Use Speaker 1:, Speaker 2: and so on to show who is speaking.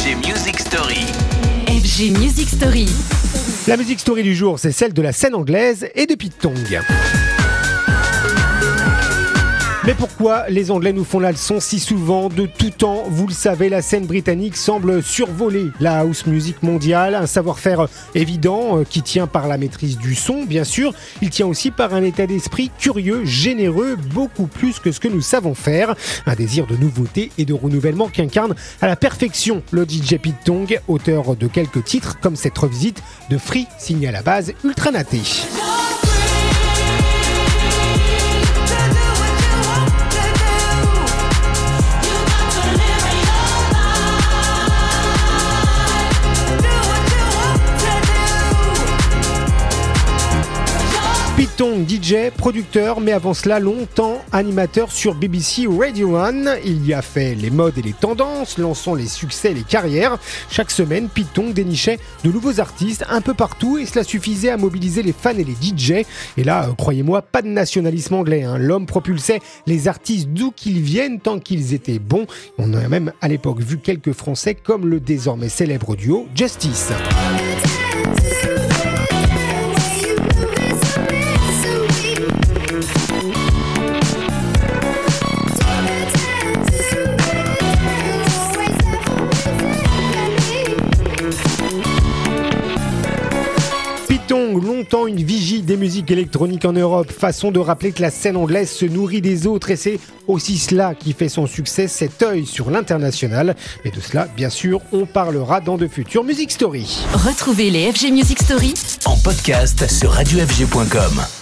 Speaker 1: FG Music Story.
Speaker 2: FG Music Story.
Speaker 3: La musique story du jour, c'est celle de la scène anglaise et de Pete Tong. Mais pourquoi les Anglais nous font la leçon si souvent De tout temps, vous le savez, la scène britannique semble survoler la house music mondiale. Un savoir-faire évident euh, qui tient par la maîtrise du son, bien sûr. Il tient aussi par un état d'esprit curieux, généreux, beaucoup plus que ce que nous savons faire. Un désir de nouveauté et de renouvellement qu'incarne à la perfection le DJ Pete Tong, auteur de quelques titres comme cette revisite de Free, signé à la base Ultra Naté. Piton, DJ, producteur, mais avant cela longtemps animateur sur BBC Radio 1. Il y a fait les modes et les tendances, lançant les succès et les carrières. Chaque semaine, Piton dénichait de nouveaux artistes un peu partout et cela suffisait à mobiliser les fans et les DJ. Et là, euh, croyez-moi, pas de nationalisme anglais. hein. L'homme propulsait les artistes d'où qu'ils viennent tant qu'ils étaient bons. On a même à l'époque vu quelques Français comme le désormais célèbre duo Justice. Longtemps une vigie des musiques électroniques en Europe, façon de rappeler que la scène anglaise se nourrit des autres et c'est aussi cela qui fait son succès, cet œil sur l'international. Mais de cela, bien sûr, on parlera dans de futures Music Story.
Speaker 2: Retrouvez les FG Music Story
Speaker 1: En podcast sur radiofg.com.